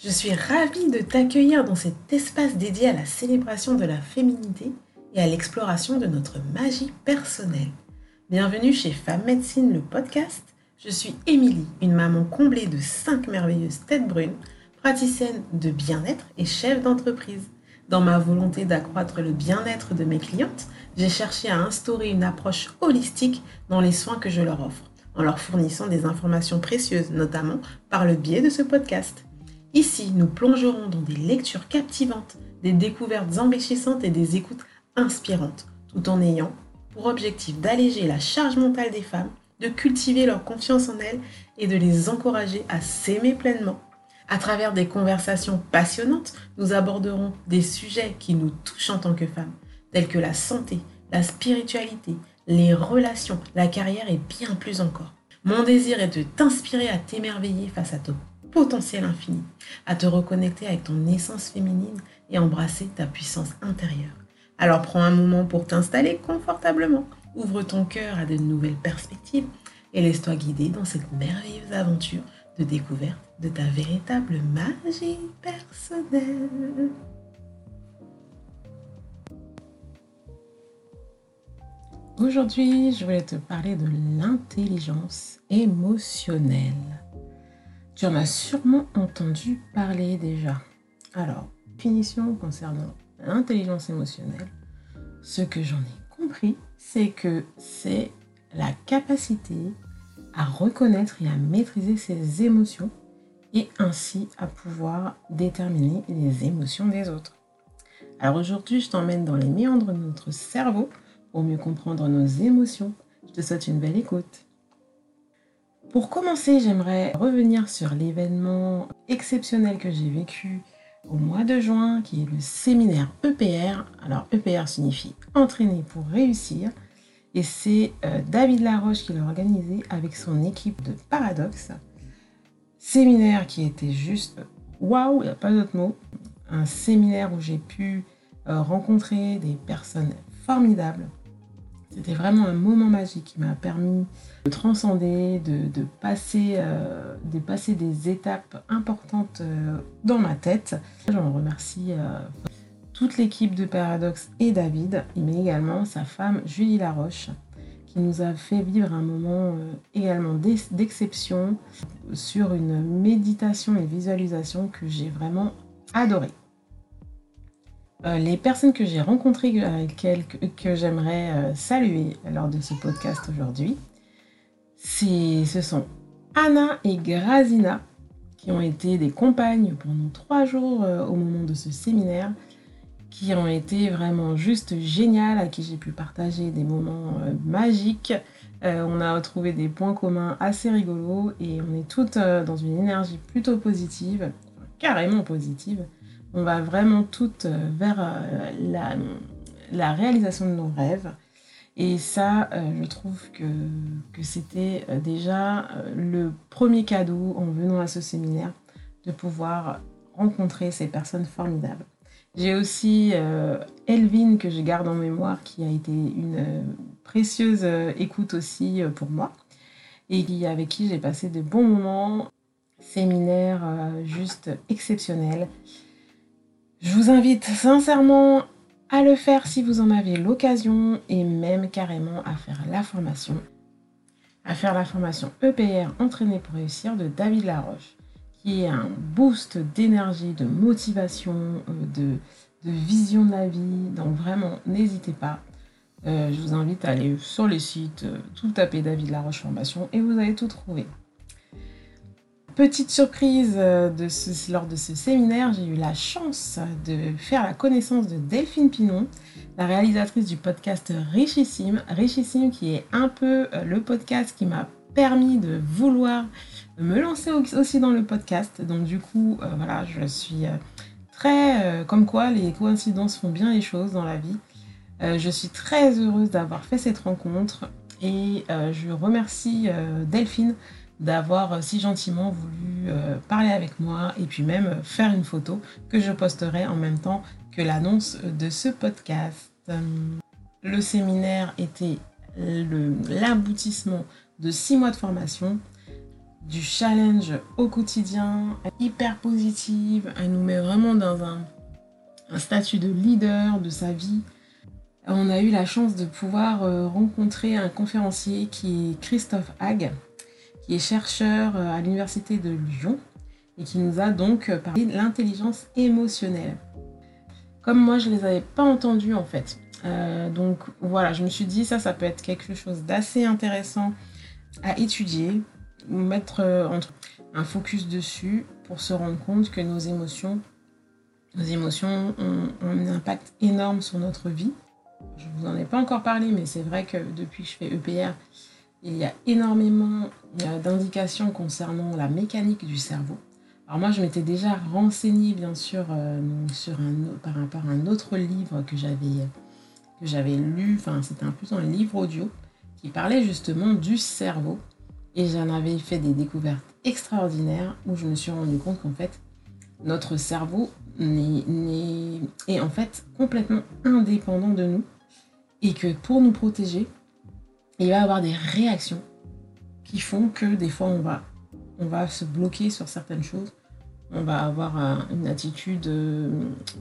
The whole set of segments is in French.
Je suis ravie de t'accueillir dans cet espace dédié à la célébration de la féminité et à l'exploration de notre magie personnelle. Bienvenue chez Femme Médecine, le podcast. Je suis Émilie, une maman comblée de 5 merveilleuses têtes brunes, praticienne de bien-être et chef d'entreprise. Dans ma volonté d'accroître le bien-être de mes clientes, j'ai cherché à instaurer une approche holistique dans les soins que je leur offre, en leur fournissant des informations précieuses, notamment par le biais de ce podcast. Ici, nous plongerons dans des lectures captivantes, des découvertes enrichissantes et des écoutes inspirantes, tout en ayant pour objectif d'alléger la charge mentale des femmes, de cultiver leur confiance en elles et de les encourager à s'aimer pleinement. À travers des conversations passionnantes, nous aborderons des sujets qui nous touchent en tant que femmes, tels que la santé, la spiritualité, les relations, la carrière et bien plus encore. Mon désir est de t'inspirer à t'émerveiller face à ton potentiel infini, à te reconnecter avec ton essence féminine et embrasser ta puissance intérieure. Alors prends un moment pour t'installer confortablement, ouvre ton cœur à de nouvelles perspectives et laisse-toi guider dans cette merveilleuse aventure de découverte de ta véritable magie personnelle. Aujourd'hui, je voulais te parler de l'intelligence émotionnelle. Tu en as sûrement entendu parler déjà. Alors, définition concernant l'intelligence émotionnelle, ce que j'en ai compris, c'est que c'est la capacité à reconnaître et à maîtriser ses émotions et ainsi à pouvoir déterminer les émotions des autres. Alors aujourd'hui, je t'emmène dans les méandres de notre cerveau pour mieux comprendre nos émotions. Je te souhaite une belle écoute. Pour commencer, j'aimerais revenir sur l'événement exceptionnel que j'ai vécu au mois de juin, qui est le séminaire EPR. Alors EPR signifie entraîner pour réussir. Et c'est euh, David Laroche qui l'a organisé avec son équipe de Paradoxe. Séminaire qui était juste waouh, il n'y a pas d'autre mot. Un séminaire où j'ai pu euh, rencontrer des personnes formidables, c'était vraiment un moment magique qui m'a permis de transcender, de, passer, euh, passer des étapes importantes euh, dans ma tête. J'en remercie euh, toute l'équipe de Paradox et David, mais également sa femme Julie Laroche, qui nous a fait vivre un moment également d'exception sur une méditation et visualisation que j'ai vraiment adoré. Euh, les personnes que j'ai rencontrées avec elles, que, j'aimerais euh, saluer lors de ce podcast aujourd'hui, ce sont Anna et Grazina, qui ont été des compagnes pendant trois jours euh, au moment de ce séminaire, qui ont été vraiment juste géniales, à qui j'ai pu partager des moments magiques. on a retrouvé des points communs assez rigolos et on est toutes dans une énergie plutôt positive, carrément positive on va vraiment toutes euh, vers euh, la, réalisation de nos rêves. Et ça, euh, je trouve que, c'était déjà le premier cadeau en venant à ce séminaire, de pouvoir rencontrer ces personnes formidables. J'ai aussi Elvin que je garde en mémoire, qui a été une précieuse écoute aussi pour moi, et avec qui j'ai passé de bons moments, séminaire juste exceptionnel. Je vous invite sincèrement à le faire si vous en avez l'occasion et même carrément à faire la formation. À faire la formation EPR Entraîner pour réussir de David Laroche, qui est un boost d'énergie, de motivation, euh, de, vision de la vie. Donc vraiment, n'hésitez pas. Euh, je vous invite à aller sur les sites, euh, tout taper David Laroche Formation et vous allez tout trouver. Petite surprise euh, lors de ce séminaire, j'ai eu la chance de faire la connaissance de Delphine Pinon, la réalisatrice du podcast Richissime. Richissime qui est un peu euh, le podcast qui m'a permis de vouloir me lancer aussi dans le podcast. Donc du coup, euh, voilà, je suis très... comme quoi, les coïncidences font bien les choses dans la vie. je suis très heureuse d'avoir fait cette rencontre et je remercie Delphine d'avoir euh, si gentiment voulu euh, parler avec moi et puis même euh, faire une photo que je posterai en même temps que l'annonce de ce podcast. Le séminaire était l'aboutissement de six mois de formation, du challenge au quotidien, hyper positive, elle nous met vraiment dans un, un statut de leader de sa vie. On a eu la chance de pouvoir rencontrer un conférencier qui est Christophe Hague, qui est chercheur euh, à l'université de Lyon et qui nous a donc euh, parlé de l'intelligence émotionnelle. Comme moi, je ne les avais pas entendus en fait. donc voilà, je me suis dit ça, ça peut être quelque chose d'assez intéressant à étudier, mettre un focus dessus pour se rendre compte que nos émotions, nos émotions ont un impact énorme sur notre vie je ne vous en ai pas encore parlé, mais c'est vrai que depuis que je fais EPR, il y a énormément d'indications concernant la mécanique du cerveau. Alors moi, je m'étais déjà renseignée, bien sûr, euh, sur un, par rapport à un autre livre que j'avais que j'avais lu, enfin c'était un peu un livre audio, qui parlait justement du cerveau. Et j'en avais fait des découvertes extraordinaires où je me suis rendu compte qu'en fait, notre cerveau est en fait complètement indépendant de nous et que pour nous protéger, il va avoir des réactions qui font que des fois on va, on va se bloquer sur certaines choses, on va avoir une attitude euh,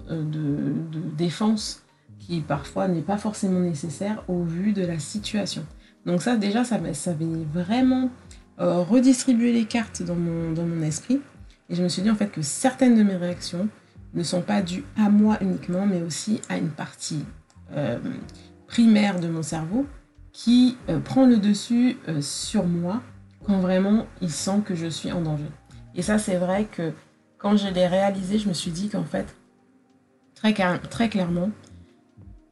de, défense qui parfois n'est pas forcément nécessaire au vu de la situation. Donc ça déjà, ça, ça avait vraiment euh, redistribué les cartes dans mon, dans mon esprit. Et je me suis dit en fait que certaines de mes réactions ne sont pas dues à moi uniquement, mais aussi à une partie euh, primaire de mon cerveau qui euh, prend le dessus euh, sur moi quand vraiment il sent que je suis en danger. Et ça, c'est vrai que quand je l'ai réalisé, je me suis dit qu'en fait, très, très clairement,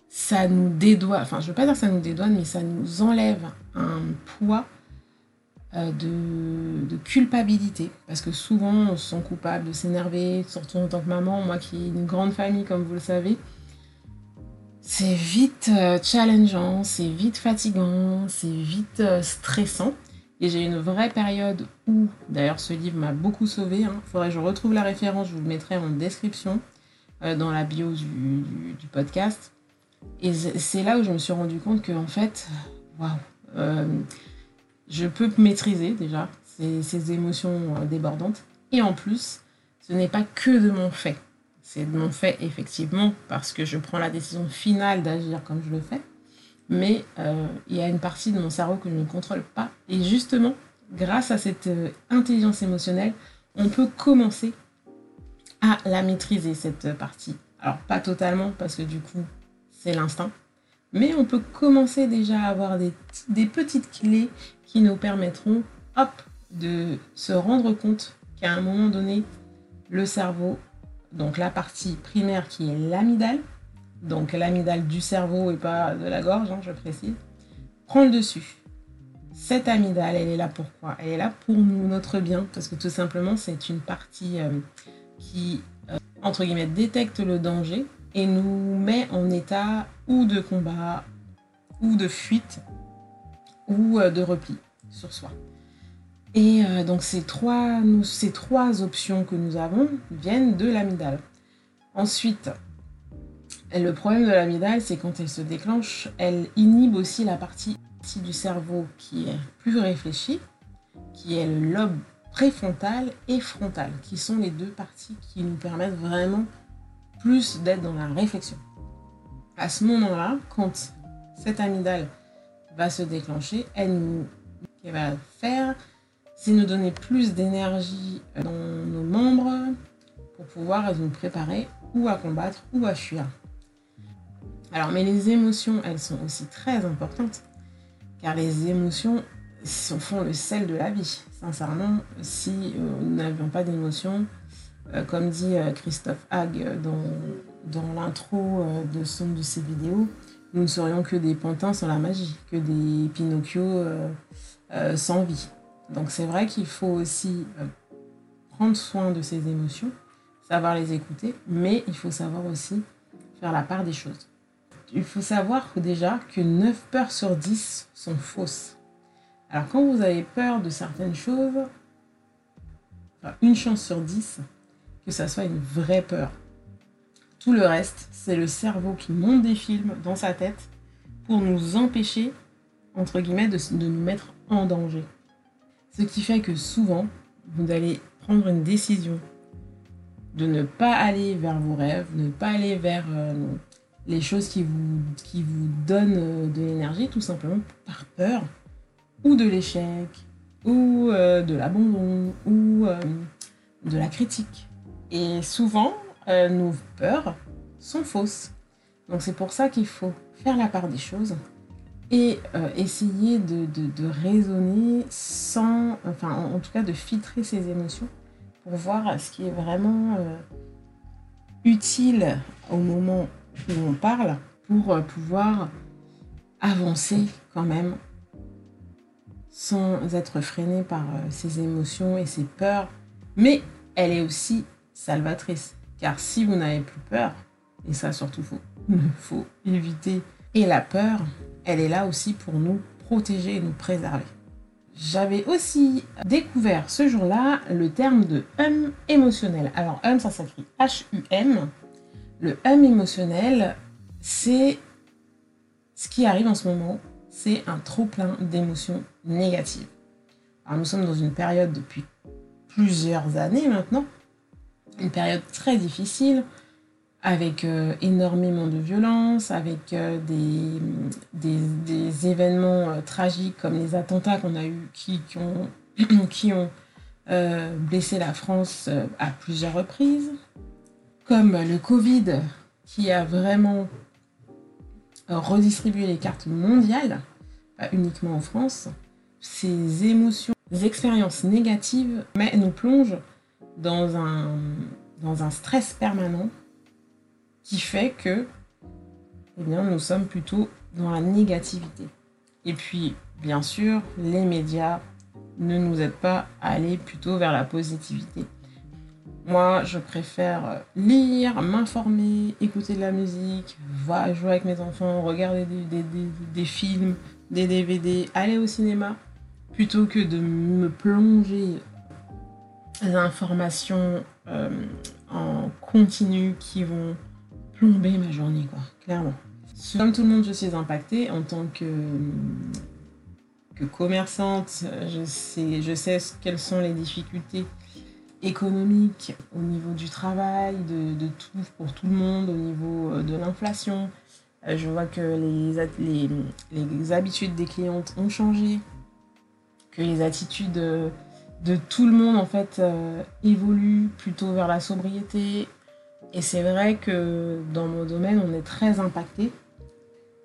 ça nous dédouane, enfin je veux pas dire ça nous dédouane, mais ça nous enlève un poids euh, de, de, culpabilité. Parce que souvent on se sent coupable de s'énerver, surtout en tant que maman, moi qui ai une grande famille comme vous le savez. C'est vite euh, challengeant, c'est vite fatigant, c'est vite euh, stressant. Et j'ai une vraie période où, d'ailleurs ce livre m'a beaucoup sauvé, il hein. faudrait que je retrouve la référence, je vous le mettrai en description euh, dans la bio du, podcast. Et c'est là où je me suis rendu compte que en fait, waouh, je peux maîtriser déjà ces, ces émotions débordantes. Et en plus, ce n'est pas que de mon fait. C'est mon fait, effectivement, parce que je prends la décision finale d'agir comme je le fais. Mais euh, il y a une partie de mon cerveau que je ne contrôle pas. Et justement, grâce à cette euh, intelligence émotionnelle, on peut commencer à la maîtriser, cette partie. Alors, pas totalement, parce que du coup, c'est l'instinct. Mais on peut commencer déjà à avoir des, des petites clés qui nous permettront, hop, de se rendre compte qu'à un moment donné, le cerveau donc la partie primaire qui est l'amygdale, donc l'amygdale du cerveau et pas de la gorge, hein, je précise, prend le dessus. Cette amygdale, elle est là pourquoi? Elle est là pour nous, notre bien, parce que tout simplement, c'est une partie euh, qui, euh, entre guillemets, détecte le danger et nous met en état ou de combat, ou de fuite, ou euh, de repli sur soi. Et euh, donc ces trois, ces trois options que nous avons viennent de l'amygdale. Ensuite, le problème de l'amygdale, c'est quand elle se déclenche, elle inhibe aussi la partie du cerveau qui est plus réfléchie, qui est le lobe préfrontal et frontal, qui sont les deux parties qui nous permettent vraiment plus d'être dans la réflexion. À ce moment-là, quand cette amygdale va se déclencher, elle, elle va faire c'est nous donner plus d'énergie dans nos membres pour pouvoir nous préparer ou à combattre ou à fuir. Alors, mais les émotions, elles sont aussi très importantes, car les émotions font le sel de la vie. Sincèrement, si euh, nous n'avions pas d'émotions, euh, comme dit euh, Christophe Hague dans, dans l'intro de son de ses vidéos, nous ne serions que des pantins sans la magie, que des Pinocchio sans vie. Donc c'est vrai qu'il faut aussi euh, prendre soin de ses émotions, savoir les écouter, mais il faut savoir aussi faire la part des choses. Il faut savoir déjà que 9 peurs sur 10 sont fausses. Alors quand vous avez peur de certaines choses, une chance sur 10 que ça soit une vraie peur. Tout le reste, c'est le cerveau qui monte des films dans sa tête pour nous empêcher, entre guillemets, de nous mettre en danger. Ce qui fait que souvent, vous allez prendre une décision de ne pas aller vers vos rêves, ne pas aller vers euh, les choses qui vous, qui vous donnent euh, de l'énergie, tout simplement par peur, ou de l'échec, ou euh, de l'abandon, ou de la critique. Et souvent, nos peurs sont fausses. Donc c'est pour ça qu'il faut faire la part des choses et essayer de, de, raisonner sans, enfin en, tout cas de filtrer ses émotions pour voir ce qui est vraiment euh, utile au moment où on parle pour euh, pouvoir avancer quand même sans être freiné par euh, ses émotions et ses peurs. Mais elle est aussi salvatrice. Car si vous n'avez plus peur, et ça surtout il faut éviter, et la peur, elle est là aussi pour nous protéger et nous préserver. J'avais aussi découvert ce jour-là le terme de hum émotionnel. Alors hum, ça s'écrit H-U-M. Le hum émotionnel, c'est ce qui arrive en ce moment, c'est un trop plein d'émotions négatives. Alors nous sommes dans une période depuis plusieurs années maintenant, une période très difficile, avec euh, énormément de violence, avec euh, des, des, événements euh, tragiques comme les attentats qu'on a eus qui, qui ont, qui ont blessé la France à plusieurs reprises, comme le Covid qui a vraiment redistribué les cartes mondiales, pas uniquement en France. Ces émotions, ces expériences négatives mais nous plongent dans un, dans un stress permanent qui fait que eh bien, nous sommes plutôt dans la négativité. Et puis, bien sûr, les médias ne nous aident pas à aller plutôt vers la positivité. Moi, je préfère lire, m'informer, écouter de la musique, jouer avec mes enfants, regarder des, films, des DVD, aller au cinéma, plutôt que de me plonger dans euh, en continu qui vont plomber ma journée, quoi, clairement. Comme tout le monde, je suis impactée en tant que, que commerçante. Je sais, je sais quelles sont les difficultés économiques au niveau du travail, de, tout pour tout le monde, au niveau euh, de l'inflation. Euh, je vois que les, les, les, habitudes des clientes ont changé, que les attitudes de tout le monde en fait euh, évoluent plutôt vers la sobriété, et c'est vrai que dans mon domaine, on est très impacté,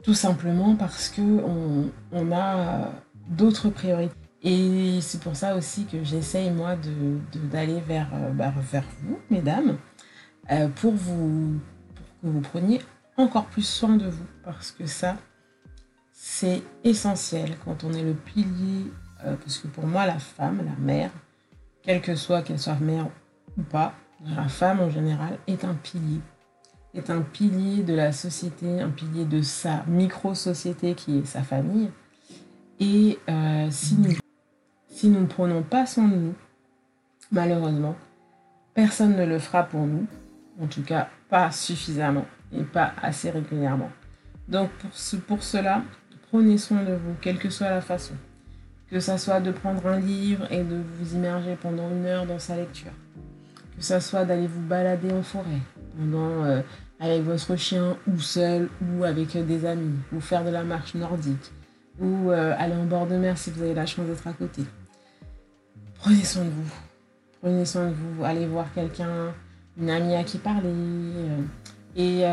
tout simplement parce que on, a d'autres priorités. Et c'est pour ça aussi que j'essaye, moi, d'aller vers, euh, bah, vers vous, mesdames, euh, pour, vous, pour que vous preniez encore plus soin de vous. Parce que ça, c'est essentiel quand on est le pilier. Euh, parce que pour moi, la femme, la mère, quelle que soit qu'elle soit mère ou pas, la femme en général est un pilier, est un pilier de la société, un pilier de sa micro-société qui est sa famille. Et euh, si, nous, ne prenons pas soin de nous, malheureusement, personne ne le fera pour nous, en tout cas pas suffisamment et pas assez régulièrement. Donc pour cela, prenez soin de vous, quelle que soit la façon. Que ça soit de prendre un livre et de vous immerger pendant une heure dans sa lecture que ce soit d'aller vous balader en forêt, pendant, euh, avec votre chien ou seul ou avec des amis, ou faire de la marche nordique, ou euh, aller en bord de mer si vous avez la chance d'être à côté. Prenez soin de vous. Prenez soin de vous. Allez voir quelqu'un, une amie à qui parler. Euh, et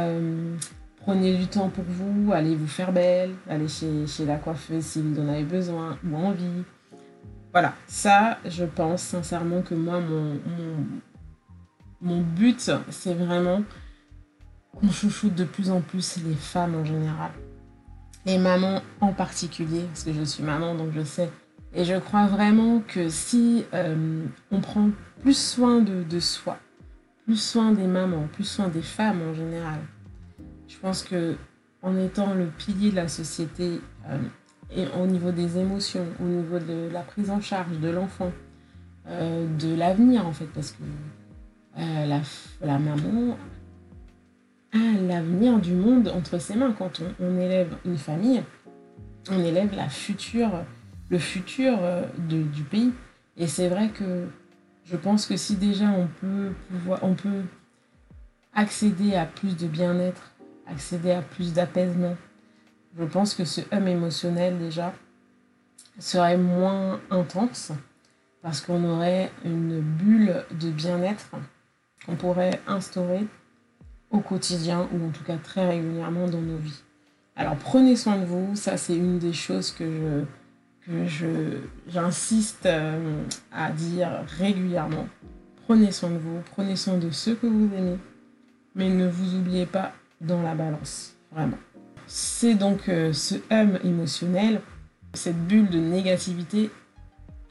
prenez du temps pour vous. Allez vous faire belle. Allez chez, chez la coiffeuse si vous en avez besoin ou envie. Voilà, ça, je pense sincèrement que moi, mon but, c'est vraiment qu'on chouchoute de plus en plus les femmes en général. Les mamans en particulier, parce que je suis maman, donc je sais. Et je crois vraiment que si euh, on prend plus soin de, soi, plus soin des mamans, plus soin des femmes en général, je pense que en étant le pilier de la société euh, et au niveau des émotions, au niveau de la prise en charge de l'enfant, euh, de l'avenir en fait, parce que euh, la, la, maman a l'avenir du monde entre ses mains. Quand on, élève une famille, on élève la future, le futur euh, du pays. Et c'est vrai que je pense que si déjà on peut, pouvoir, on peut accéder à plus de bien-être, accéder à plus d'apaisement, je pense que ce hum émotionnel déjà serait moins intense parce qu'on aurait une bulle de bien-être qu'on pourrait instaurer au quotidien ou en tout cas très régulièrement dans nos vies. Alors prenez soin de vous, ça c'est une des choses que je, j'insiste euh, à dire régulièrement. Prenez soin de vous, prenez soin de ceux que vous aimez, mais ne vous oubliez pas dans la balance, vraiment. C'est donc euh, ce hum émotionnel, cette bulle de négativité,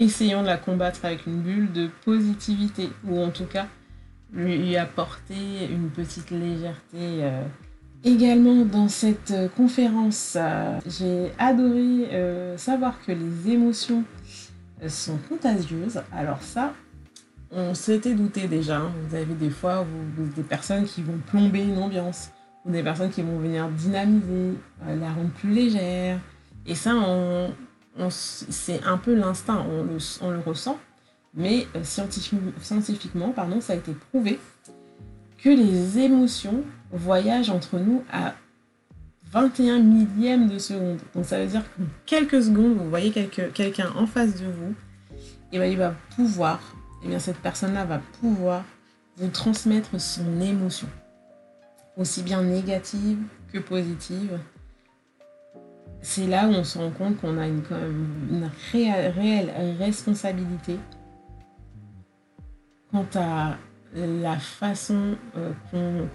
essayons de la combattre avec une bulle de positivité, ou en tout cas lui apporter une petite légèreté. Euh. Également dans cette conférence, euh, j'ai adoré euh, savoir que les émotions sont contagieuses. Alors ça, on s'était douté déjà. Hein. Vous avez des fois des personnes qui vont plomber une ambiance, ou des personnes qui vont venir dynamiser, la rendre plus légère. Et ça, c'est un peu l'instinct, on le ressent. Mais euh, scientifiquement, pardon, ça a été prouvé que les émotions voyagent entre nous à 21 millièmes de seconde. Donc ça veut dire qu'en quelques secondes, vous voyez quelqu'un en face de vous, et bien il va pouvoir, et bien cette personne-là va pouvoir vous transmettre son émotion, aussi bien négative que positive. C'est là où on se rend compte qu'on a une, une réelle responsabilité quant à la façon euh,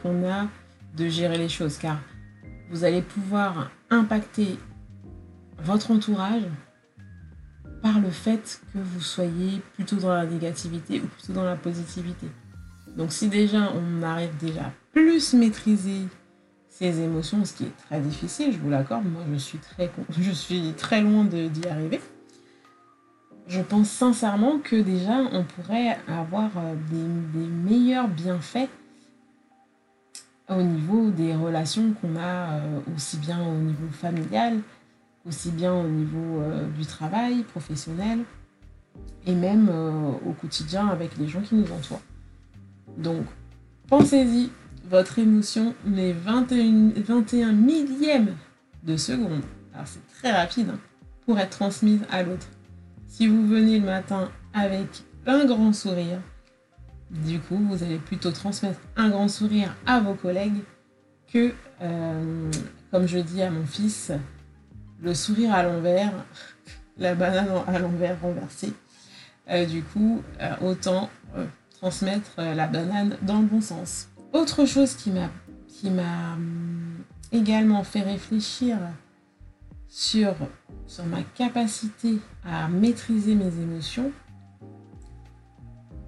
qu'on a de gérer les choses, car vous allez pouvoir impacter votre entourage par le fait que vous soyez plutôt dans la négativité ou plutôt dans la positivité. Donc si déjà on arrive déjà plus maîtriser ses émotions, ce qui est très difficile, je vous l'accorde, moi je suis très, je suis très loin d'y arriver je pense sincèrement que déjà on pourrait avoir euh, des, meilleurs bienfaits au niveau des relations qu'on a euh, aussi bien au niveau familial, aussi bien au niveau euh, du travail professionnel et même au quotidien avec les gens qui nous entourent. Donc pensez-y, votre émotion met 21, 21 millièmes de seconde, alors c'est très rapide, hein, pour être transmise à l'autre. Si vous venez le matin avec un grand sourire, du coup, vous allez plutôt transmettre un grand sourire à vos collègues que, euh, comme je dis à mon fils, le sourire à l'envers, la banane à l'envers renversée. Euh, du coup, euh, autant transmettre la banane dans le bon sens. Autre chose qui m'a hum, également fait réfléchir sur, ma capacité à maîtriser mes émotions,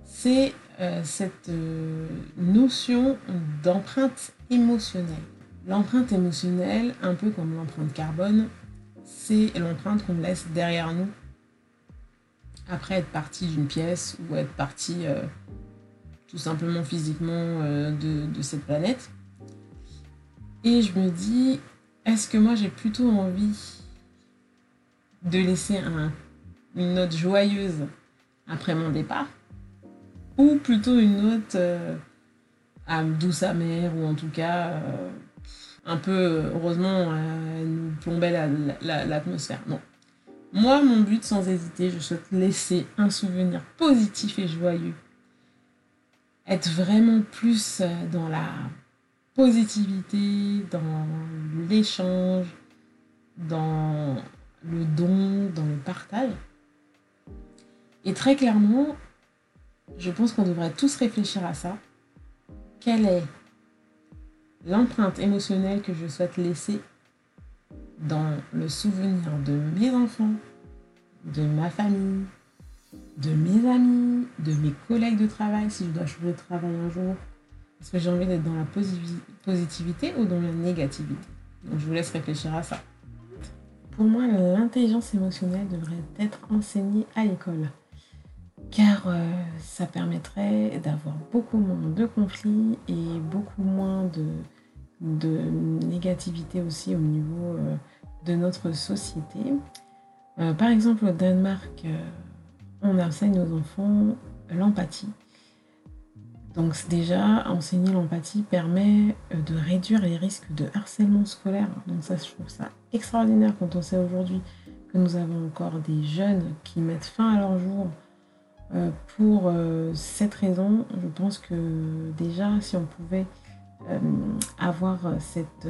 c'est euh, cette euh, notion d'empreinte émotionnelle. L'empreinte émotionnelle, un peu comme l'empreinte carbone, c'est l'empreinte qu'on laisse derrière nous après être parti d'une pièce ou être parti euh, tout simplement physiquement de, de cette planète. Et je me dis, est-ce que moi j'ai plutôt envie de laisser une note joyeuse après mon départ? Ou plutôt une note euh, douce amère ou en tout cas euh, un peu heureusement euh, nous plombait l'atmosphère. non. Moi, mon but sans hésiter, je souhaite laisser un souvenir positif et joyeux. Être vraiment plus dans la positivité, dans l'échange, dans le don, dans le partage. Et très clairement, je pense qu'on devrait tous réfléchir à ça. Quelle est l'empreinte émotionnelle que je souhaite laisser dans le souvenir de mes enfants, de ma famille, de mes amis, de mes collègues de travail, si je dois changer de travail un jour? Est-ce que j'ai envie d'être dans la positivité ou dans la négativité Donc je vous laisse réfléchir à ça. Pour moi, l'intelligence émotionnelle devrait être enseignée à l'école. Car euh, ça permettrait d'avoir beaucoup moins de conflits et beaucoup moins de, négativité aussi au niveau euh, de notre société. Euh, par exemple, au Danemark, on enseigne aux enfants l'empathie. Donc déjà, enseigner l'empathie permet euh, de réduire les risques de harcèlement scolaire. Donc ça, je trouve ça extraordinaire quand on sait aujourd'hui que nous avons encore des jeunes qui mettent fin à leur jour euh, pour euh, cette raison. Je pense que déjà, si on pouvait avoir cette,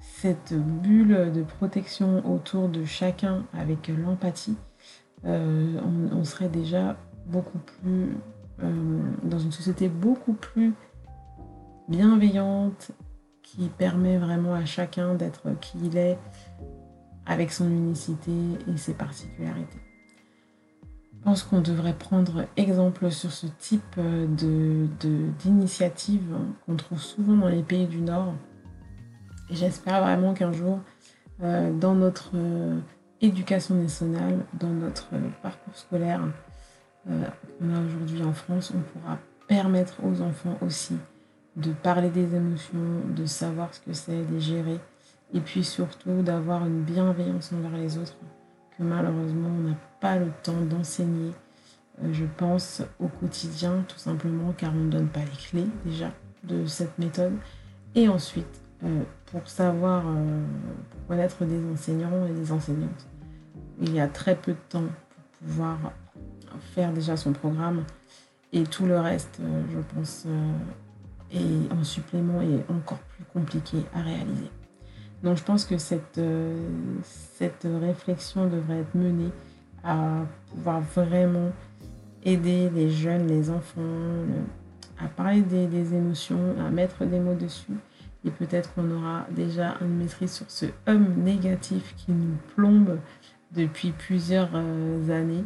cette bulle de protection autour de chacun avec l'empathie, on serait déjà beaucoup plus euh, dans une société beaucoup plus bienveillante, qui permet vraiment à chacun d'être qui il est, avec son unicité et ses particularités. Je pense qu'on devrait prendre exemple sur ce type de, d'initiative qu'on trouve souvent dans les pays du Nord. Et j'espère vraiment qu'un jour, euh, dans notre euh, éducation nationale, dans notre parcours scolaire, qu'on a aujourd'hui en France, on pourra permettre aux enfants aussi de parler des émotions, de savoir ce que c'est, de les gérer, et puis surtout d'avoir une bienveillance envers les autres que malheureusement on n'a pas le temps d'enseigner, euh, je pense, au quotidien, tout simplement car on ne donne pas les clés déjà de cette méthode. Et ensuite, euh, pour savoir, pour connaître des enseignants et des enseignantes, il y a très peu de temps pour pouvoir faire déjà son programme et tout le reste, euh, je pense, est euh, en supplément est encore plus compliqué à réaliser. Donc je pense que cette, euh, cette réflexion devrait être menée à pouvoir vraiment aider les jeunes, les enfants, à parler des, des, émotions, à mettre des mots dessus. Et peut-être qu'on aura déjà une maîtrise sur ce homme négatif qui nous plombe depuis plusieurs années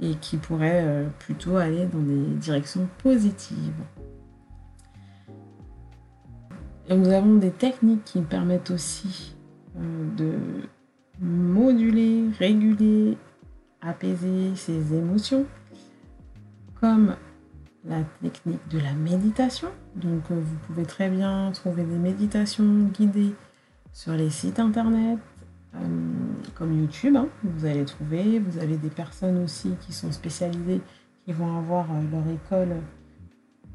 et qui pourrait euh, plutôt aller dans des directions positives. Nous avons des techniques qui permettent aussi euh, de moduler, réguler, apaiser ses émotions, comme la technique de la méditation. Donc euh, vous pouvez très bien trouver des méditations guidées sur les sites internet, comme YouTube, hein, vous allez trouver. Vous avez des personnes aussi qui sont spécialisées, qui vont avoir euh, leur école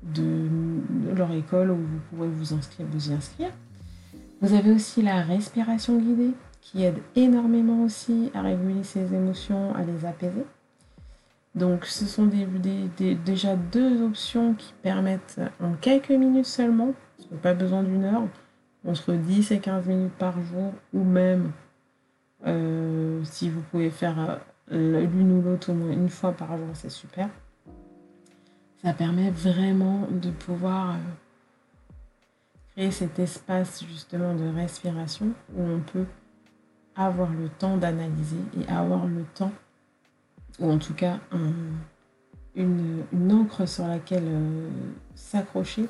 de, leur école où vous pourrez vous inscrire, vous y inscrire. Vous avez aussi la respiration guidée qui aide énormément aussi à réguler ses émotions, à les apaiser. Donc ce sont déjà deux options qui permettent en quelques minutes seulement, pas besoin d'une heure, entre 10 et 15 minutes par jour ou même euh, si vous pouvez faire euh, l'une ou l'autre au moins une fois par jour, c'est super. Ça permet vraiment de pouvoir euh, créer cet espace justement de respiration où on peut avoir le temps d'analyser et avoir le temps, ou en tout cas une, encre sur laquelle s'accrocher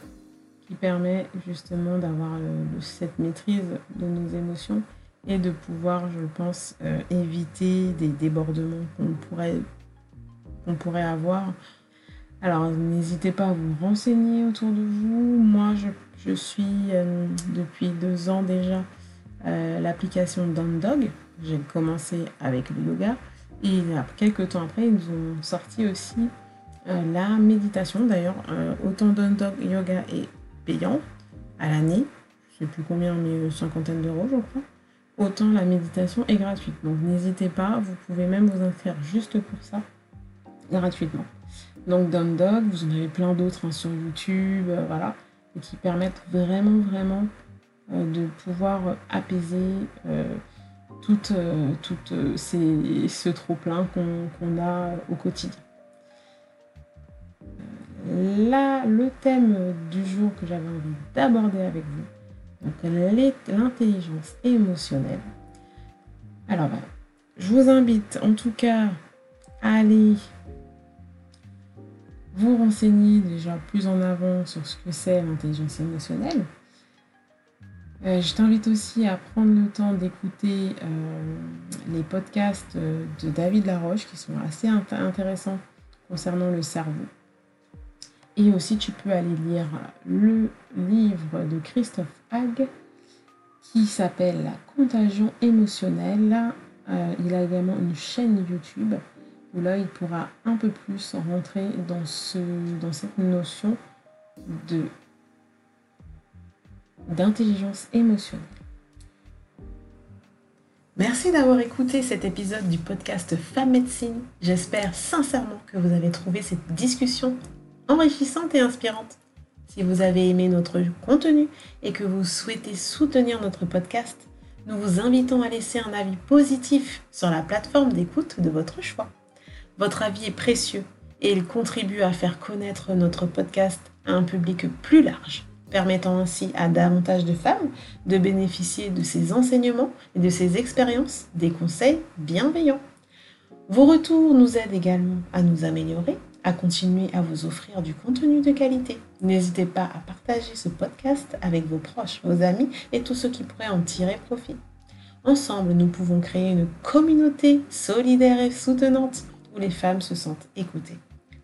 qui permet justement d'avoir cette maîtrise de nos émotions et de pouvoir, je pense, euh, éviter des débordements qu'on pourrait, qu'on pourrait avoir. Alors, n'hésitez pas à vous renseigner autour de vous. Moi, je, suis euh, depuis deux ans déjà euh, l'application Dog. J'ai commencé avec le yoga et quelques temps après, ils nous ont sorti aussi la méditation. D'ailleurs, autant Dog Yoga est payant à l'année. Je ne sais plus combien, mais une cinquantaine d'euros, je crois autant la méditation est gratuite. Donc n'hésitez pas, vous pouvez même vous inscrire juste pour ça, gratuitement. Donc Dog, vous en avez plein d'autres hein, sur YouTube, euh, voilà, et qui permettent vraiment, vraiment euh, de pouvoir apaiser euh, tout, ces, ce trop-plein qu'on a au quotidien. Là, le thème du jour que j'avais envie d'aborder avec vous, donc l'intelligence émotionnelle. Alors, je vous invite en tout cas à aller vous renseigner déjà plus en avant sur ce que c'est l'intelligence émotionnelle. Euh, je t'invite aussi à prendre le temps d'écouter euh, les podcasts de David Laroche qui sont assez intéressants concernant le cerveau. Et aussi, tu peux aller lire le livre de Christophe Hague qui s'appelle La contagion émotionnelle. Euh, il a également une chaîne YouTube où là, il pourra un peu plus rentrer dans, ce, dans cette notion de d'intelligence émotionnelle. Merci d'avoir écouté cet épisode du podcast Femme Médecine. J'espère sincèrement que vous avez trouvé cette discussion enrichissante et inspirante. Si vous avez aimé notre contenu et que vous souhaitez soutenir notre podcast, nous vous invitons à laisser un avis positif sur la plateforme d'écoute de votre choix. Votre avis est précieux et il contribue à faire connaître notre podcast à un public plus large permettant ainsi à davantage de femmes de bénéficier de ces enseignements et de ces expériences, des conseils bienveillants. Vos retours nous aident également à nous améliorer, à continuer à vous offrir du contenu de qualité. N'hésitez pas à partager ce podcast avec vos proches, vos amis et tous ceux qui pourraient en tirer profit. Ensemble, nous pouvons créer une communauté solidaire et soutenante où les femmes se sentent écoutées,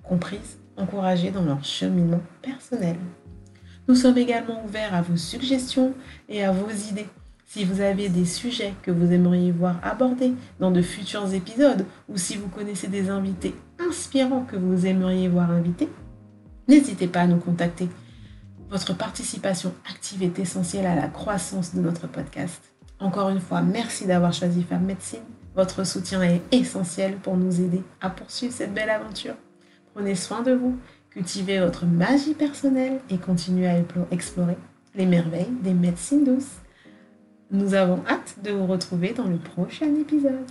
comprises, encouragées dans leur cheminement personnel. Nous sommes également ouverts à vos suggestions et à vos idées. Si vous avez des sujets que vous aimeriez voir abordés dans de futurs épisodes ou si vous connaissez des invités inspirants que vous aimeriez voir invités, n'hésitez pas à nous contacter. Votre participation active est essentielle à la croissance de notre podcast. Encore une fois, merci d'avoir choisi Femme Médecine. Votre soutien est essentiel pour nous aider à poursuivre cette belle aventure. Prenez soin de vous Cultivez votre magie personnelle et continuez à explorer les merveilles des médecines douces. Nous avons hâte de vous retrouver dans le prochain épisode.